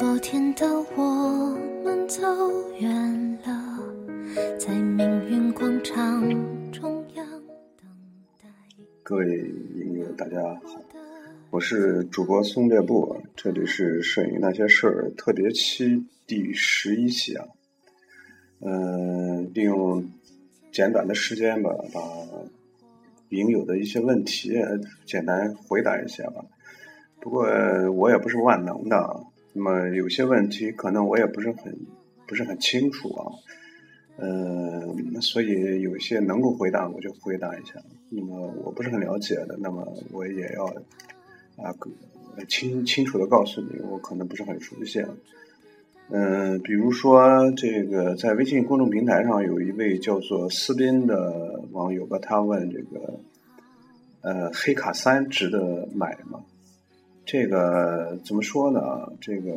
昨天的我们走远了，在命运广场中央等待。各位影友，大家好，我是主播松列布，这里是摄影那些事儿特别期第十一期啊。嗯，利用简短的时间吧，把影友的一些问题简单回答一下吧。不过我也不是万能的，那么有些问题可能我也不是很不是很清楚啊，嗯，所以有些能够回答我就回答一下，那么我不是很了解的，那么我也要啊清清楚的告诉你，我可能不是很熟悉。嗯，比如说这个在微信公众平台上有一位叫做斯宾的网友吧，他问这个呃黑卡三值得买吗？这个怎么说呢？这个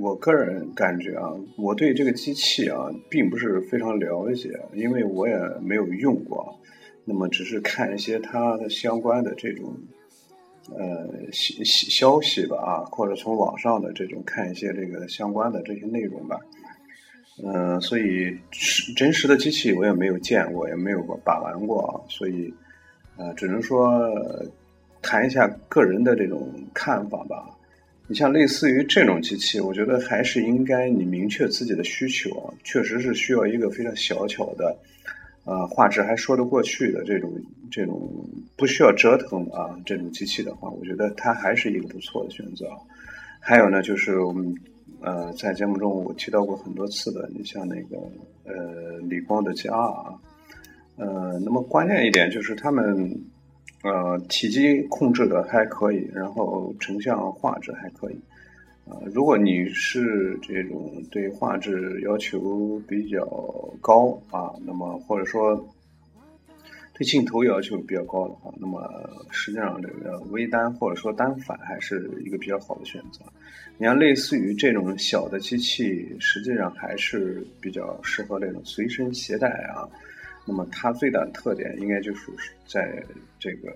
我个人感觉啊，我对这个机器啊，并不是非常了解，因为我也没有用过。那么只是看一些它的相关的这种呃消消息吧啊，或者从网上的这种看一些这个相关的这些内容吧。嗯，所以真实的机器我也没有见过，也没有过把玩过，所以呃，只能说。谈一下个人的这种看法吧。你像类似于这种机器，我觉得还是应该你明确自己的需求啊，确实是需要一个非常小巧的，呃，画质还说得过去的这种这种不需要折腾啊这种机器的话，我觉得它还是一个不错的选择。还有呢，就是我们呃在节目中我提到过很多次的，你像那个呃理光的加啊，呃，那么关键一点就是他们。呃，体积控制的还可以，然后成像画质还可以。呃，如果你是这种对画质要求比较高啊，那么或者说对镜头要求比较高的话，那么实际上这个微单或者说单反还是一个比较好的选择。你像类似于这种小的机器，实际上还是比较适合这种随身携带啊。那么它最大的特点应该就是在这个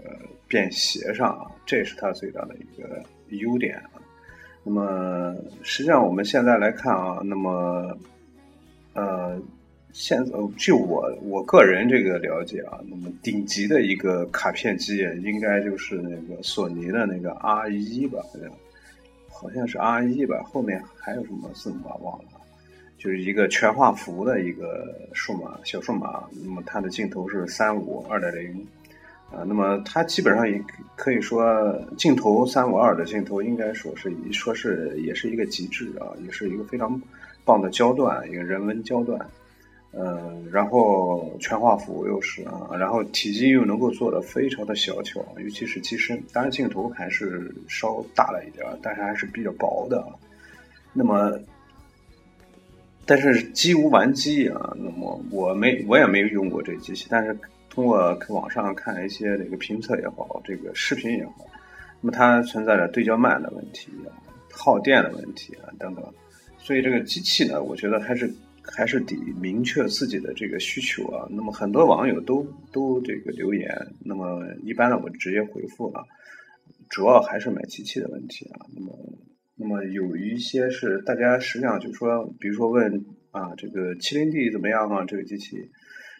便携上啊，这是它最大的一个优点啊。那么实际上我们现在来看啊，那么呃，现在据我我个人这个了解啊，那么顶级的一个卡片机应该就是那个索尼的那个 R 一吧，好像好像是 R 一吧，后面还有什么字母啊忘了。就是一个全画幅的一个数码小数码，那么它的镜头是三五二点零，啊，那么它基本上也可以说镜头三五二的镜头，应该说是说是也是一个极致啊，也是一个非常棒的焦段，一个人文焦段，嗯，然后全画幅又是啊，然后体积又能够做的非常的小巧，尤其是机身，当然镜头还是稍大了一点，但是还是比较薄的，那么。但是机无完机啊，那么我没我也没有用过这机器，但是通过网上看一些这个评测也好，这个视频也好，那么它存在着对焦慢的问题，耗电的问题啊等等，所以这个机器呢，我觉得还是还是得明确自己的这个需求啊。那么很多网友都都这个留言，那么一般呢我直接回复了，主要还是买机器的问题啊，那么。那么有一些是大家实际上就是说，比如说问啊，这个麒麟 D 怎么样啊？这个机器，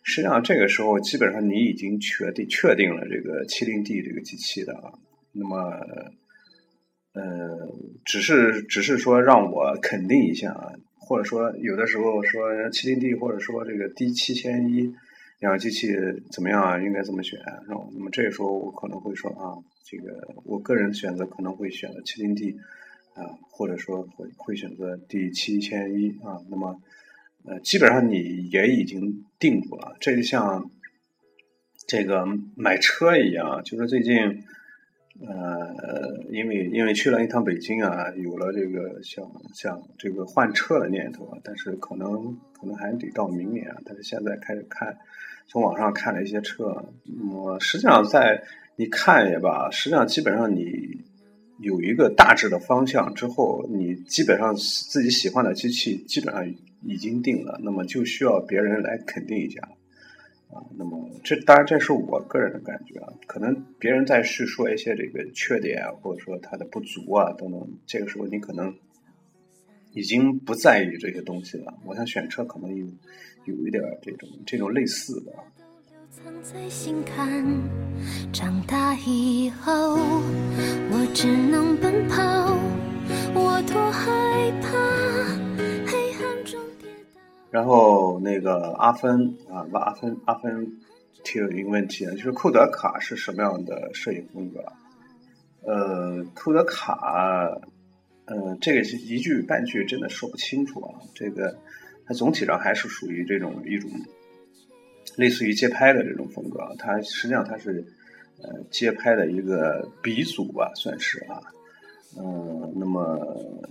实际上这个时候基本上你已经确定确定了这个麒麟 D 这个机器的啊。那么，呃，只是只是说让我肯定一下啊，或者说有的时候说麒麟 D 或者说这个 D 七千一两个机器怎么样啊？应该怎么选？那么这个时候我可能会说啊，这个我个人选择可能会选择麒麟 D。啊，或者说会会选择第七千一啊，那么呃，基本上你也已经定住了。这就像这个买车一样，就是最近呃，因为因为去了一趟北京啊，有了这个想想这个换车的念头啊，但是可能可能还得到明年啊。但是现在开始看，从网上看了一些车，那么实际上在你看也罢，实际上基本上你。有一个大致的方向之后，你基本上自己喜欢的机器基本上已经定了，那么就需要别人来肯定一下啊。那么这当然这是我个人的感觉啊，可能别人再去说一些这个缺点或者说它的不足啊等等，这个时候你可能已经不在意这些东西了。我想选车可能有有一点这种这种类似的。藏在心坎，长大以后，我只能奔跑。我多害怕黑暗中跌倒。然后那个阿芬啊，问阿芬阿芬提了一个问题啊，就是库德卡是什么样的摄影风格？呃，库德卡，呃，这个是一句半句真的说不清楚啊。这个它总体上还是属于这种一种。类似于街拍的这种风格，它实际上它是呃街拍的一个鼻祖吧，算是啊。嗯，那么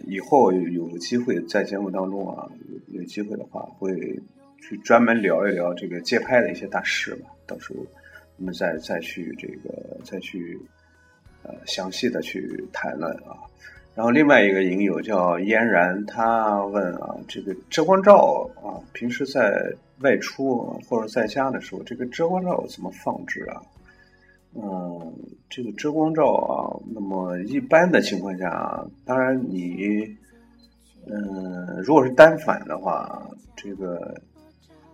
以后有机会在节目当中啊，有有机会的话，会去专门聊一聊这个街拍的一些大师吧。到时候我们再再去这个再去呃详细的去谈论啊。然后另外一个影友叫嫣然，他问啊，这个遮光罩啊，平时在外出或者在家的时候，这个遮光罩怎么放置啊？嗯，这个遮光罩啊，那么一般的情况下，当然你，嗯，如果是单反的话，这个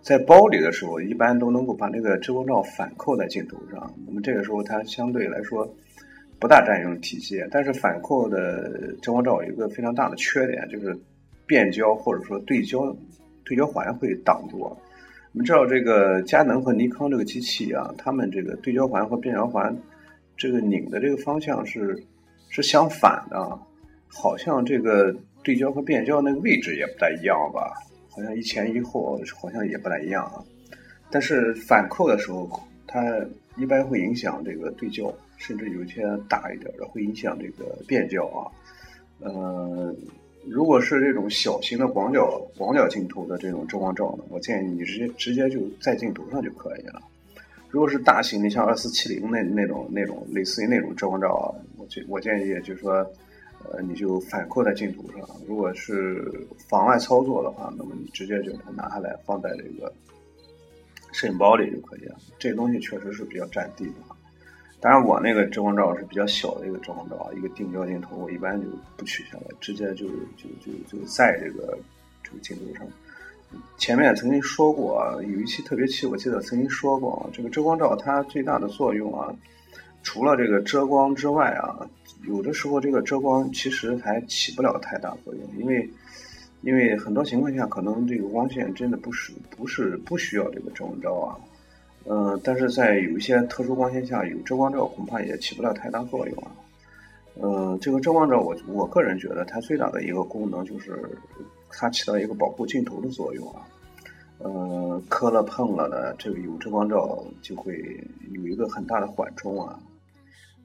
在包里的时候，一般都能够把那个遮光罩反扣在镜头上，那么这个时候它相对来说。不大占用体积，但是反扣的遮光罩有一个非常大的缺点，就是变焦或者说对焦对焦环会挡住。我们知道这个佳能和尼康这个机器啊，它们这个对焦环和变焦环这个拧的这个方向是是相反的，好像这个对焦和变焦那个位置也不太一样吧？好像一前一后好像也不太一样啊。但是反扣的时候，它一般会影响这个对焦。甚至有些大一点的会影响这个变焦啊，呃，如果是这种小型的广角广角镜头的这种遮光罩呢，我建议你直接直接就在镜头上就可以了。如果是大型的，像二四七零那那种那种类似于那种遮光罩啊，我建我建议就是说，呃，你就反扣在镜头上。如果是妨碍操作的话，那么你直接就拿下来放在这个摄影包里就可以了。这东西确实是比较占地的。当然，我那个遮光罩是比较小的一个遮光罩，一个定焦镜头，我一般就不取下来，直接就就就就在这个这个镜头上。前面曾经说过，有一期特别期，我记得曾经说过，这个遮光罩它最大的作用啊，除了这个遮光之外啊，有的时候这个遮光其实还起不了太大作用，因为因为很多情况下可能这个光线真的不是不是不需要这个遮光罩啊。嗯，但是在有一些特殊光线下，有遮光罩恐怕也起不了太大作用啊。呃，这个遮光罩，我我个人觉得它最大的一个功能就是它起到一个保护镜头的作用啊。呃，磕了碰了的，这个有遮光罩就会有一个很大的缓冲啊。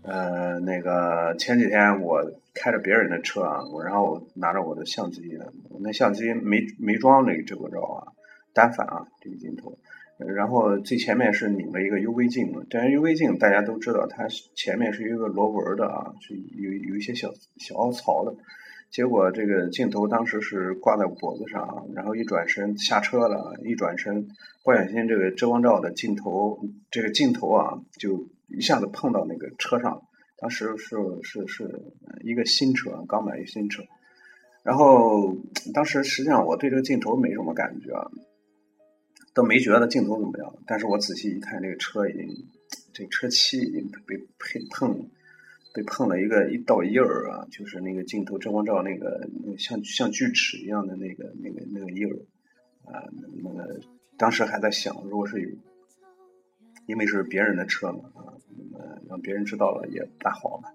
呃，那个前几天我开着别人的车啊，我然后拿着我的相机，我那相机没没装那个遮光罩啊，单反啊这个镜头。然后最前面是拧了一个 UV 镜，这 UV 镜大家都知道，它前面是一个螺纹的啊，是有有一些小小凹槽的。结果这个镜头当时是挂在脖子上，然后一转身下车了，一转身不小心这个遮光罩的镜头，这个镜头啊就一下子碰到那个车上。当时是是是一个新车，刚买一新车，然后当时实际上我对这个镜头没什么感觉。都没觉得镜头怎么样，但是我仔细一看，这个车已经，这车漆已经被被碰，被碰了一个一道印儿啊，就是那个镜头遮光罩那个像像锯齿一样的那个那个那个印儿啊，那个当时还在想，如果是有，因为是别人的车嘛啊，那么让别人知道了也不大好嘛，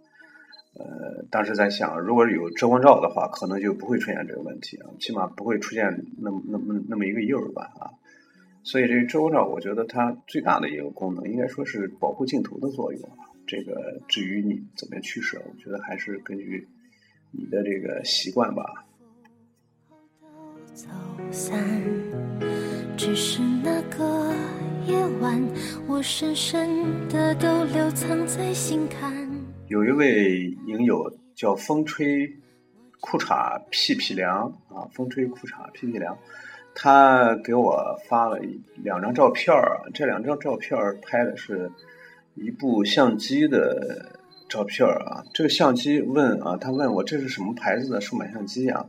呃，当时在想，如果有遮光罩的话，可能就不会出现这个问题啊，起码不会出现那么那么那么一个印儿吧啊。所以这个遮光罩，我觉得它最大的一个功能，应该说是保护镜头的作用。这个至于你怎么样取舍，我觉得还是根据你的这个习惯吧。只是那个夜晚，我深深的都留藏在心坎。有一位影友叫风吹裤衩屁屁凉啊，风吹裤衩屁屁凉。他给我发了两张照片儿，这两张照片儿拍的是一部相机的照片儿啊。这个相机问啊，他问我这是什么牌子的数码相机啊？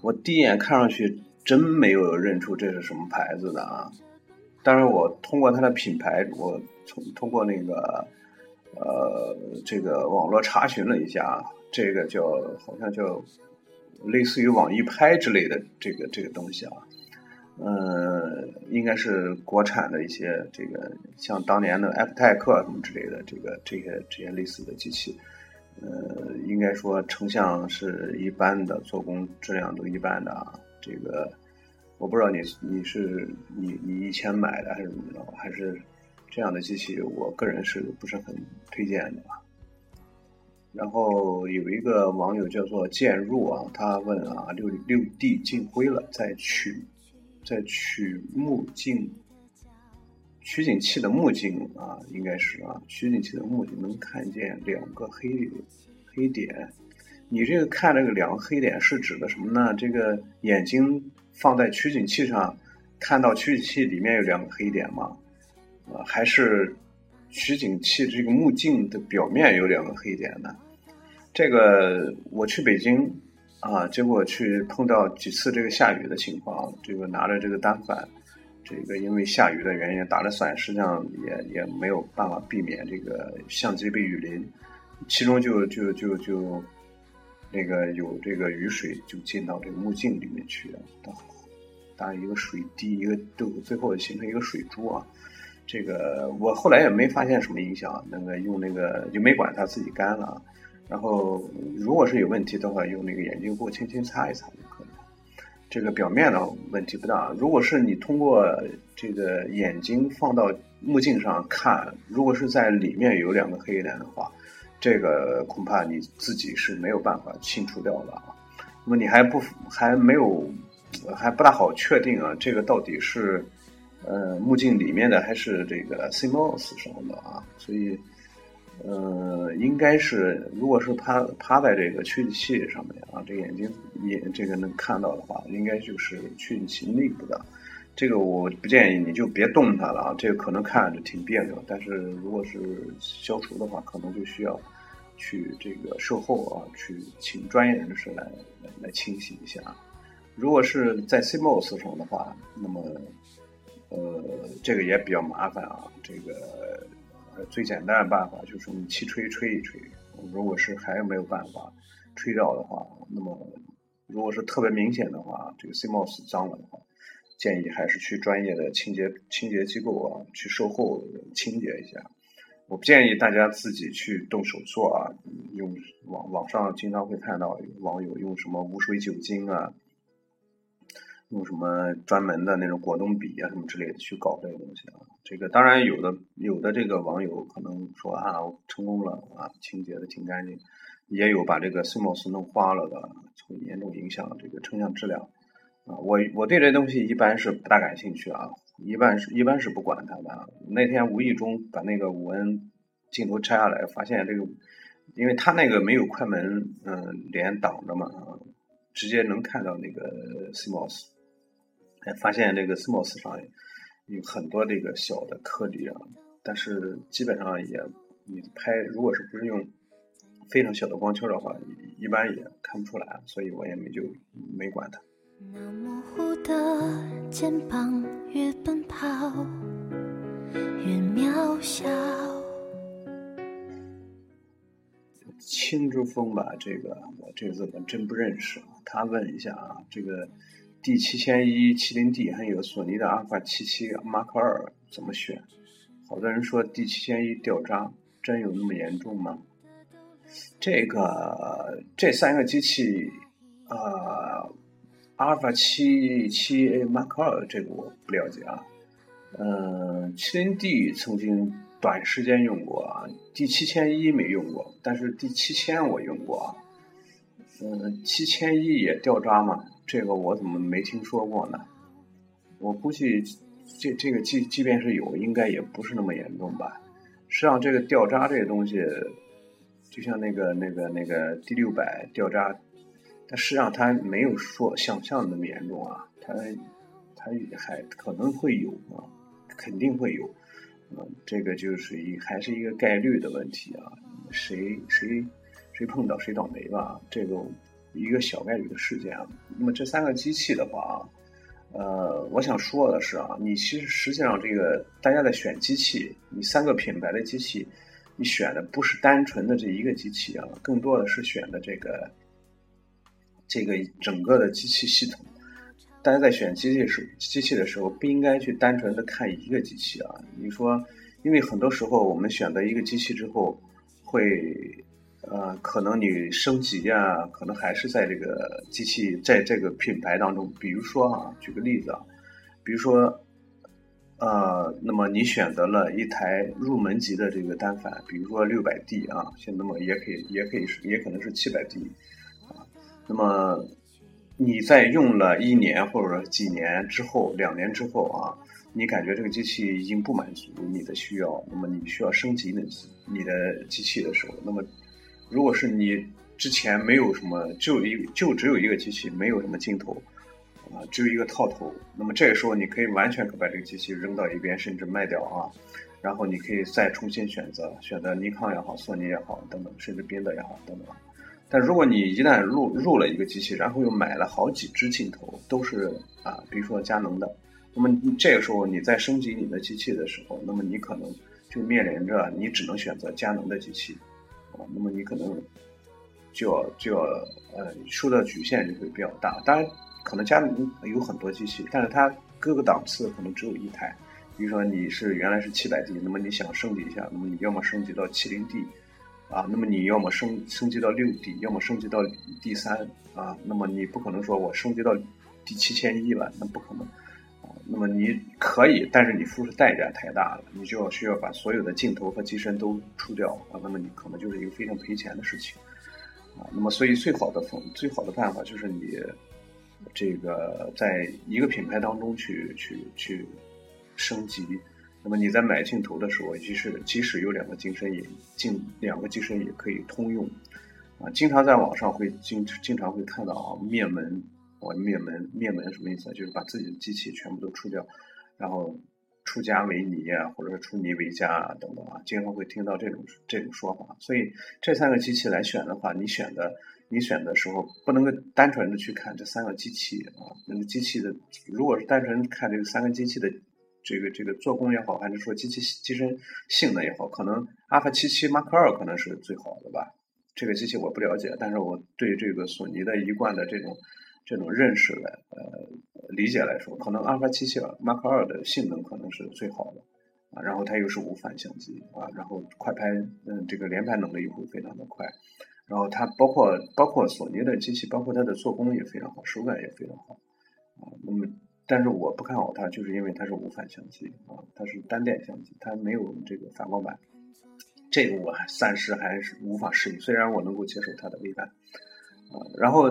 我第一眼看上去真没有认出这是什么牌子的啊。但是我通过它的品牌，我从通过那个呃这个网络查询了一下，这个叫好像叫类似于网易拍之类的这个这个东西啊。呃，应该是国产的一些这个，像当年的 F 泰克什么之类的，这个这些这些类似的机器，呃，应该说成像是一般的，做工质量都一般的啊。这个我不知道你你是你你以前买的还是怎么着，还是这样的机器，我个人是不是很推荐的。然后有一个网友叫做渐入啊，他问啊，六六 D 进灰了，再取。在取目镜取景器的目镜啊，应该是啊，取景器的目镜能看见两个黑黑点。你这个看这个两个黑点是指的什么呢？这个眼睛放在取景器上，看到取景器里面有两个黑点吗？啊，还是取景器这个目镜的表面有两个黑点呢？这个我去北京。啊，结果去碰到几次这个下雨的情况，这个拿着这个单反，这个因为下雨的原因打了伞，实际上也也没有办法避免这个相机被雨淋，其中就就就就那个有这个雨水就进到这个目镜里面去了，当一个水滴，一个都最后形成一个水珠啊。这个我后来也没发现什么影响，那个用那个就没管它自己干了。然后，如果是有问题的话，用那个眼镜布轻轻擦一擦就可以。这个表面的问题不大。如果是你通过这个眼睛放到目镜上看，如果是在里面有两个黑点的话，这个恐怕你自己是没有办法清除掉的啊。那么你还不还没有还不大好确定啊，这个到底是呃目镜里面的还是这个 CMOS 什么的啊？所以。呃，应该是，如果是趴趴在这个取景器上面啊，这个眼睛眼这个能看到的话，应该就是取景器内部的。这个我不建议你就别动它了啊，这个可能看着挺别扭，但是如果是消除的话，可能就需要去这个售后啊，去请专业人士来来来清洗一下。如果是在 CMOS 上的话，那么呃，这个也比较麻烦啊，这个。最简单的办法就是用气吹吹一吹。如果是还没有办法吹掉的话，那么如果是特别明显的话，这个 CMOS 脏了的话，建议还是去专业的清洁清洁机构啊去售后清洁一下。我不建议大家自己去动手做啊，用网网上经常会看到网友用什么无水酒精啊。用什么专门的那种果冻笔啊什么之类的去搞这个东西啊？这个当然有的有的这个网友可能说啊，我成功了啊，清洁的挺干净，也有把这个 CMOS 弄花了的，会严重影响这个成像质量。啊我我对这东西一般是不大感兴趣啊，一般是一般是不管它的。那天无意中把那个五 N 镜头拆下来，发现这个，因为它那个没有快门嗯连挡着嘛，直接能看到那个 CMOS。哎，发现这个 CMOS 上有很多这个小的颗粒啊，但是基本上也你拍，如果是不是用非常小的光圈的话，一般也看不出来，所以我也没就没管它。那模糊的肩膀越奔跑越渺小。青竹峰吧，这个我这个字我真不认识啊。他问一下啊，这个。D 七千一麒麟 D 还有索尼的阿尔法七七 Mark 二怎么选？好多人说 D 七千一掉渣，真有那么严重吗？这个这三个机器，呃，阿尔法七七 Mark 二这个我不了解啊。嗯，麒麟 D 曾经短时间用过啊，D 七千一没用过，但是 D 七千我用过啊。嗯，七千一也掉渣吗？这个我怎么没听说过呢？我估计这这个即即便是有，应该也不是那么严重吧。实际上，这个掉渣这个东西，就像那个那个那个 D 六百掉渣，但实际上它没有说想象的那么严重啊。它它还可能会有啊，肯定会有。嗯，这个就是一还是一个概率的问题啊。谁谁谁碰到谁倒霉吧。这个。一个小概率的事件啊。那么这三个机器的话，呃，我想说的是啊，你其实实际上这个大家在选机器，你三个品牌的机器，你选的不是单纯的这一个机器啊，更多的是选的这个这个整个的机器系统。大家在选机器时机器的时候，不应该去单纯的看一个机器啊。你说，因为很多时候我们选择一个机器之后，会呃，可能你升级啊，可能还是在这个机器在这个品牌当中。比如说啊，举个例子啊，比如说呃，那么你选择了一台入门级的这个单反，比如说六百 D 啊，现那么也可以，也可以是，也可能是七百 D，那么。你在用了一年或者几年之后，两年之后啊，你感觉这个机器已经不满足你的需要，那么你需要升级你你的机器的时候，那么如果是你之前没有什么，就一就只有一个机器，没有什么镜头啊，只有一个套头，那么这个时候你可以完全可把这个机器扔到一边，甚至卖掉啊，然后你可以再重新选择，选择尼康也好，索尼也好等等，甚至宾得也好等等。但如果你一旦入入了一个机器，然后又买了好几支镜头，都是啊，比如说佳能的，那么这个时候你在升级你的机器的时候，那么你可能就面临着你只能选择佳能的机器，啊，那么你可能就要就要呃受到局限就会比较大。当然，可能佳能有很多机器，但是它各个档次可能只有一台。比如说你是原来是七百 D，那么你想升级一下，那么你要么升级到七零 D。啊，那么你要么升升级到六 D，要么升级到 D 三啊，那么你不可能说我升级到第七千一了，那不可能啊。那么你可以，但是你付出代价太大了，你就要需要把所有的镜头和机身都出掉啊，那么你可能就是一个非常赔钱的事情啊。那么所以最好的方最好的办法就是你这个在一个品牌当中去去去升级。那么你在买镜头的时候，即使即使有两个机身也镜两个机身也可以通用，啊，经常在网上会经经常会看到啊灭门，我灭门灭门什么意思？就是把自己的机器全部都出掉，然后出家为尼啊，或者说出尼为家啊等等啊，经常会听到这种这种说法。所以这三个机器来选的话，你选的你选的时候不能够单纯的去看这三个机器啊，那个机器的如果是单纯看这个三个机器的。这个这个做工也好，还是说机器机身性能也好，可能阿尔法七七 Mark 二可能是最好的吧。这个机器我不了解，但是我对这个索尼的一贯的这种这种认识来呃理解来说，可能阿尔法七七 Mark 二的性能可能是最好的啊。然后它又是无反相机啊，然后快拍嗯这个连拍能力又会非常的快。然后它包括包括索尼的机器，包括它的做工也非常好，手感也非常好啊。那么。但是我不看好它，就是因为它是无反相机啊，它是单电相机，它没有这个反光板，这个我还暂时还是无法适应。虽然我能够接受它的微单啊，然后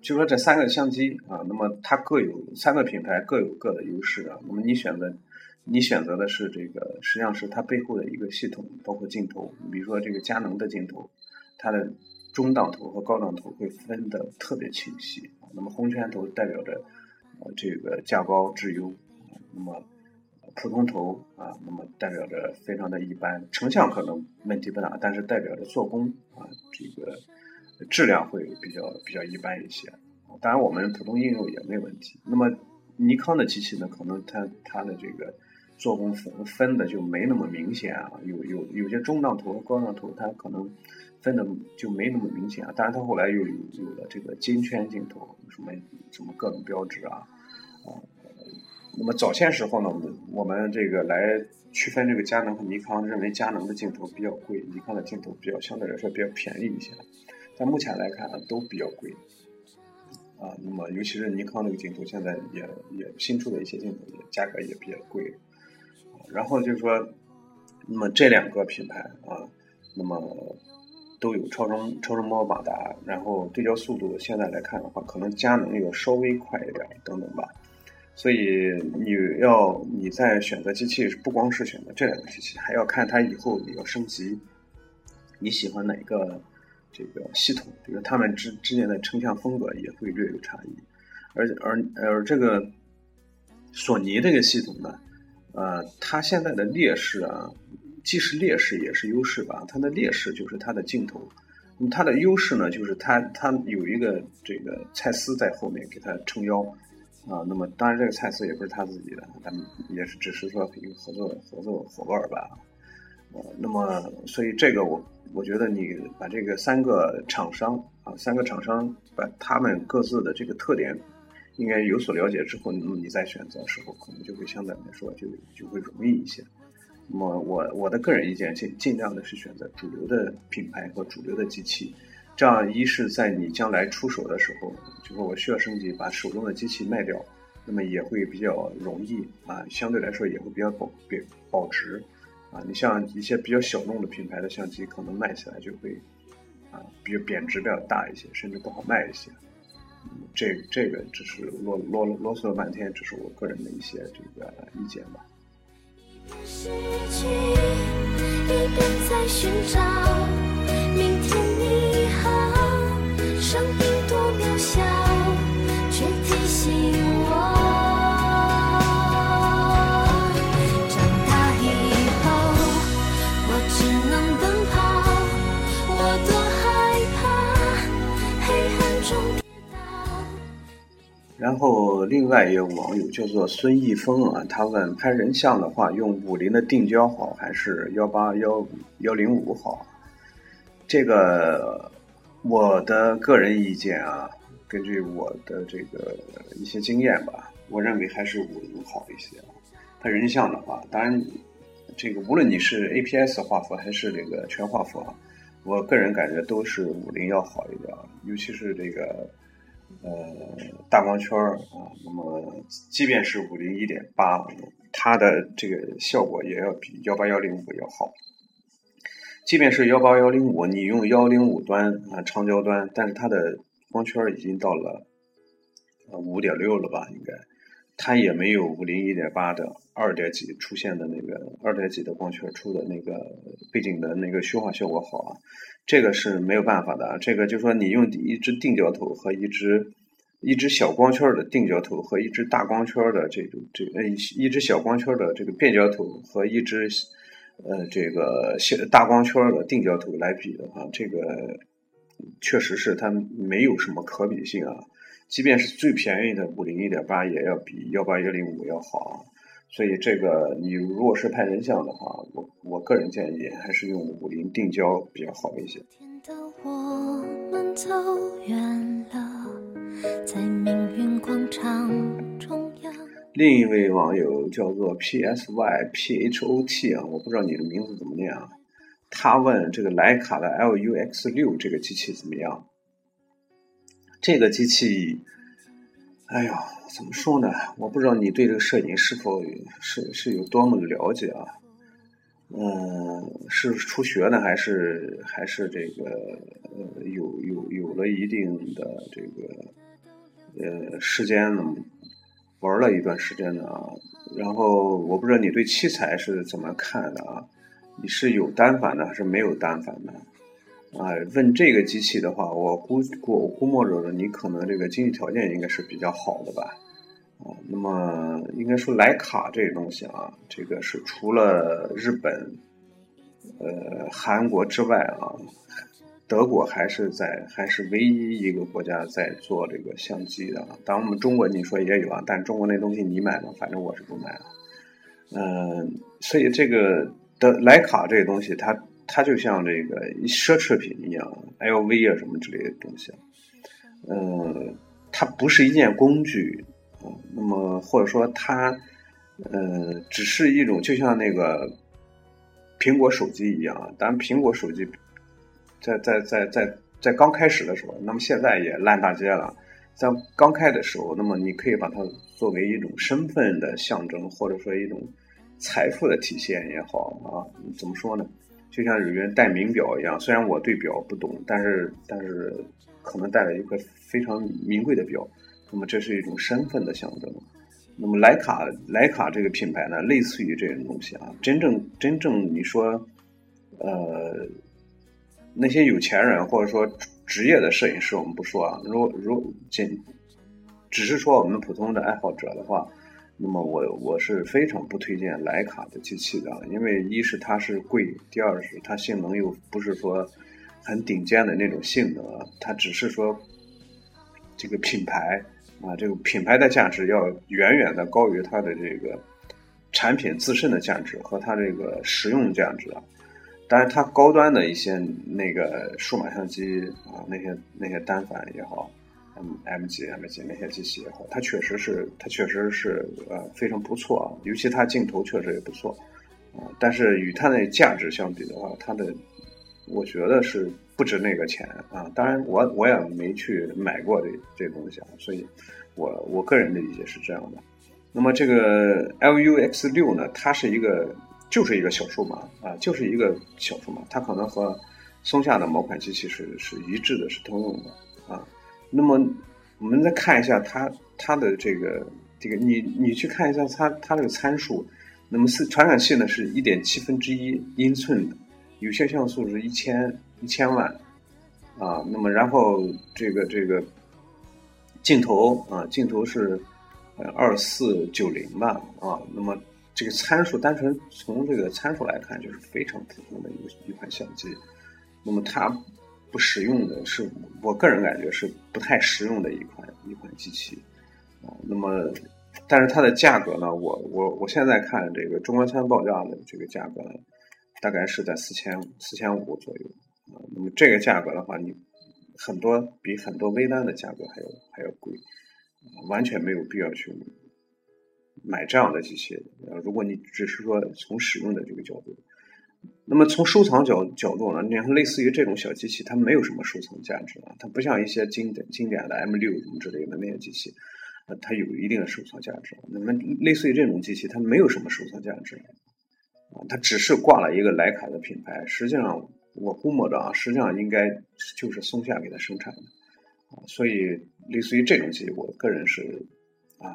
就说这三个相机啊，那么它各有三个品牌各有各的优势啊。那么你选择你选择的是这个，实际上是它背后的一个系统，包括镜头，比如说这个佳能的镜头，它的中档头和高档头会分得特别清晰啊。那么红圈头代表着。呃，这个价高质优，那么普通头啊，那么代表着非常的一般，成像可能问题不大，但是代表着做工啊，这个质量会比较比较一般一些。当然，我们普通应用也没问题。那么尼康的机器呢，可能它它的这个做工分分的就没那么明显啊，有有有些中档头和高档头，它可能。分的就没那么明显啊，当然它后来又有有了这个金圈镜头，什么什么各种标志啊，啊，那么早先时候呢，我们我们这个来区分这个佳能和尼康，认为佳能的镜头比较贵，尼康的镜头比较相对来说比较便宜一些，但目前来看呢都比较贵，啊，那么尤其是尼康那个镜头，现在也也新出的一些镜头也价格也比较贵，然后就是说，那么这两个品牌啊，那么。都有超声超声波马达，然后对焦速度现在来看的话，可能佳能要稍微快一点，等等吧。所以你要你在选择机器，不光是选择这两个机器，还要看它以后你要升级，你喜欢哪个这个系统，比如他们之之间的成像风格也会略有差异。而而而这个索尼这个系统呢，呃，它现在的劣势啊。既是劣势也是优势吧，它的劣势就是它的镜头，那么它的优势呢，就是它它有一个这个蔡司在后面给它撑腰啊。那么当然这个蔡司也不是他自己的，咱们也是只是说一个合作合作伙伴吧。呃，那么所以这个我我觉得你把这个三个厂商啊，三个厂商把他们各自的这个特点应该有所了解之后，那么你再选择时候，可能就会相对来说就就会容易一些。那么我我的个人意见，尽尽量的是选择主流的品牌和主流的机器，这样一是在你将来出手的时候，就是我需要升级，把手中的机器卖掉，那么也会比较容易啊，相对来说也会比较保保保值啊。你像一些比较小众的品牌的相机，可能卖起来就会啊，比较贬值比较大一些，甚至不好卖一些。这这个只是啰啰啰嗦了半天，只是我个人的一些这个意见吧。失去，一边在寻找明天你好，生命多渺小，却提醒我，然后，另外一个网友叫做孙一峰啊，他问拍人像的话，用五零的定焦好还是幺八幺幺零五好？这个我的个人意见啊，根据我的这个一些经验吧，我认为还是五零好一些。拍人像的话，当然，这个无论你是 APS 画幅还是这个全画幅啊，我个人感觉都是五零要好一点，尤其是这个。呃，大光圈儿啊，那么即便是五零一点八，它的这个效果也要比幺八幺零五要好。即便是幺八幺零五，你用幺零五端啊长焦端，但是它的光圈已经到了呃五点六了吧？应该，它也没有五零一点八的二点几出现的那个二点几的光圈出的那个背景的那个虚化效果好啊。这个是没有办法的，这个就说你用一支定焦头和一支一支小光圈的定焦头和一支大光圈的这种这呃一支小光圈的这个变焦头和一支呃这个小大光圈的定焦头来比的话，这个确实是它没有什么可比性啊。即便是最便宜的五零一点八，也要比幺八幺零五要好啊。所以这个你如果是拍人像的话，我我个人建议还是用五零定焦比较好一些。另一位网友叫做 P S Y P H O T 啊，我不知道你的名字怎么念啊。他问这个徕卡的 L U X 六这个机器怎么样？这个机器，哎呦。怎么说呢？我不知道你对这个摄影是否是是有多么的了解啊？嗯，是初学呢，还是还是这个呃有有有了一定的这个呃时间呢，玩了一段时间呢？然后我不知道你对器材是怎么看的啊？你是有单反的还是没有单反的？啊，问这个机器的话，我估估我估摸着你可能这个经济条件应该是比较好的吧。啊，那么应该说徕卡这个东西啊，这个是除了日本、呃韩国之外啊，德国还是在还是唯一一个国家在做这个相机的。当然我们中国你说也有啊，但中国那东西你买吗？反正我是不买啊。嗯，所以这个的徕卡这个东西，它它就像这个奢侈品一样，LV 啊什么之类的东西。嗯，它不是一件工具。那么或者说它，呃，只是一种就像那个苹果手机一样，当然苹果手机在在在在在刚开始的时候，那么现在也烂大街了。在刚开的时候，那么你可以把它作为一种身份的象征，或者说一种财富的体现也好啊，怎么说呢？就像有人戴名表一样，虽然我对表不懂，但是但是可能戴了一个非常名贵的表。那么这是一种身份的象征。那么徕卡徕卡这个品牌呢，类似于这种东西啊。真正真正你说，呃，那些有钱人或者说职业的摄影师，我们不说啊。如如仅只是说我们普通的爱好者的话，那么我我是非常不推荐徕卡的机器的，因为一是它是贵，第二是它性能又不是说很顶尖的那种性能，它只是说这个品牌啊，这个品牌的价值要远远的高于它的这个产品自身的价值和它这个实用价值啊。当然，它高端的一些那个数码相机啊，那些那些单反也好，M M 几 M 几那些机器也好，它确实是它确实是呃非常不错啊，尤其它镜头确实也不错。啊，但是与它的价值相比的话，它的我觉得是不值那个钱啊。当然，我我也没去买过这这东西啊，所以，我我个人的理解是这样的。那么这个 LUX 六呢，它是一个就是一个小数码啊，就是一个小数码，它可能和松下的某款机器是是一致的，是通用的啊。那么我们再看一下它它的这个这个，你你去看一下它它这个参数。那么是传感器呢，是一点七分之一英寸的，有效像素是一千一千万，啊，那么然后这个这个镜头啊，镜头是呃二四九零吧，啊，那么这个参数单纯从这个参数来看，就是非常普通的一个一款相机，那么它不实用的是，我个人感觉是不太实用的一款一款机器，啊，那么。但是它的价格呢？我我我现在看这个中关村报价的这个价格呢，大概是在四千四千五左右啊。那么这个价格的话，你很多比很多微单的价格还要还要贵，完全没有必要去买这样的机器。如果你只是说从使用的这个角度，那么从收藏角角度呢？你看，类似于这种小机器，它没有什么收藏价值啊。它不像一些经典经典的 M 六什么之类的那些机器。它有一定的收藏价值。那么，类似于这种机器，它没有什么收藏价值，啊，它只是挂了一个徕卡的品牌。实际上，我估摸着啊，实际上应该就是松下给它生产的，所以类似于这种机，我个人是啊，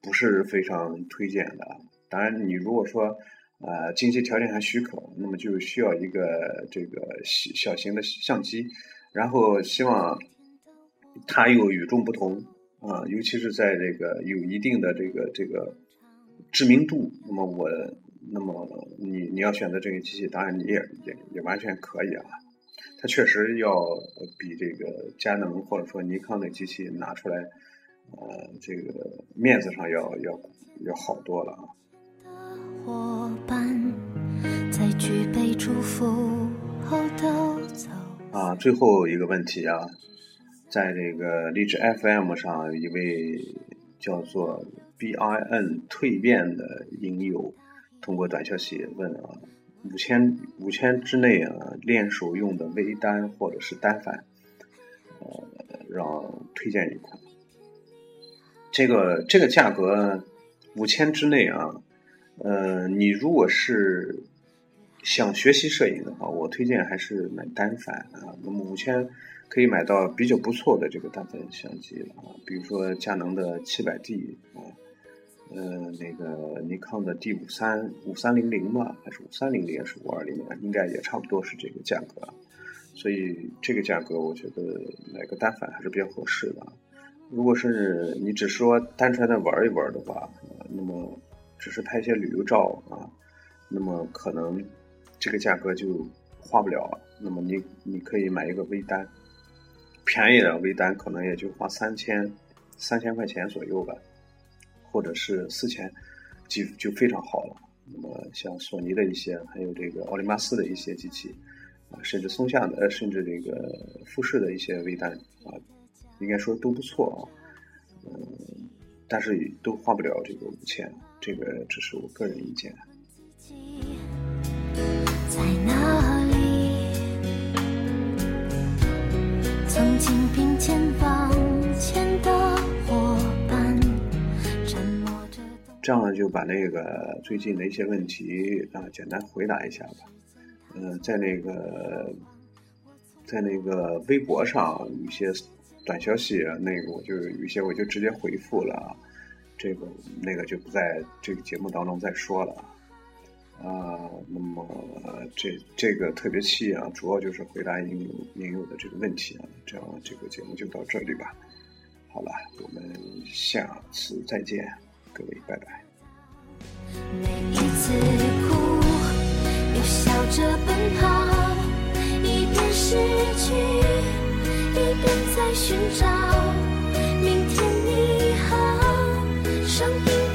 不是非常推荐的。当然，你如果说呃经济条件还许可，那么就需要一个这个小小型的相机，然后希望它又与众不同。啊，尤其是在这个有一定的这个这个知名度，那么我，那么你你要选择这个机器，当然你也也也完全可以啊。它确实要比这个佳能或者说尼康的机器拿出来，呃，这个面子上要要要好多了啊。啊，最后一个问题啊。在这个荔枝 FM 上，一位叫做 BIN 蜕变的影友通过短消息问啊，五千五千之内啊，练手用的微单或者是单反，呃，让推荐一款。这个这个价格五千之内啊，呃，你如果是想学习摄影的话，我推荐还是买单反啊。那么五千。可以买到比较不错的这个单反相机了啊，比如说佳能的七百 D 啊，呃，那个尼康的 D 五三五三零零吧，还是五三零零，还是五二零零，应该也差不多是这个价格。所以这个价格，我觉得买个单反还是比较合适的。如果是你只说单纯的玩一玩的话，那么只是拍一些旅游照啊，那么可能这个价格就花不了。那么你你可以买一个微单。便宜的微单可能也就花三千三千块钱左右吧，或者是四千，就就非常好了。那么像索尼的一些，还有这个奥林巴斯的一些机器啊，甚至松下的，甚至这个富士的一些微单啊，应该说都不错啊。嗯，但是都花不了这个五千，这个只是我个人意见。在哪里？曾经并肩往前的伙伴，这样就把那个最近的一些问题啊，简单回答一下吧。嗯，在那个在那个微博上有些短消息，那个我就有些我就直接回复了，这个那个就不在这个节目当中再说了。啊，那么这这个特别期啊，主要就是回答应应有的这个问题啊，这样这个节目就到这里吧。好了，我们下次再见，各位，拜拜。每一次哭，又笑着奔跑，一边是。寻找。明天，声音。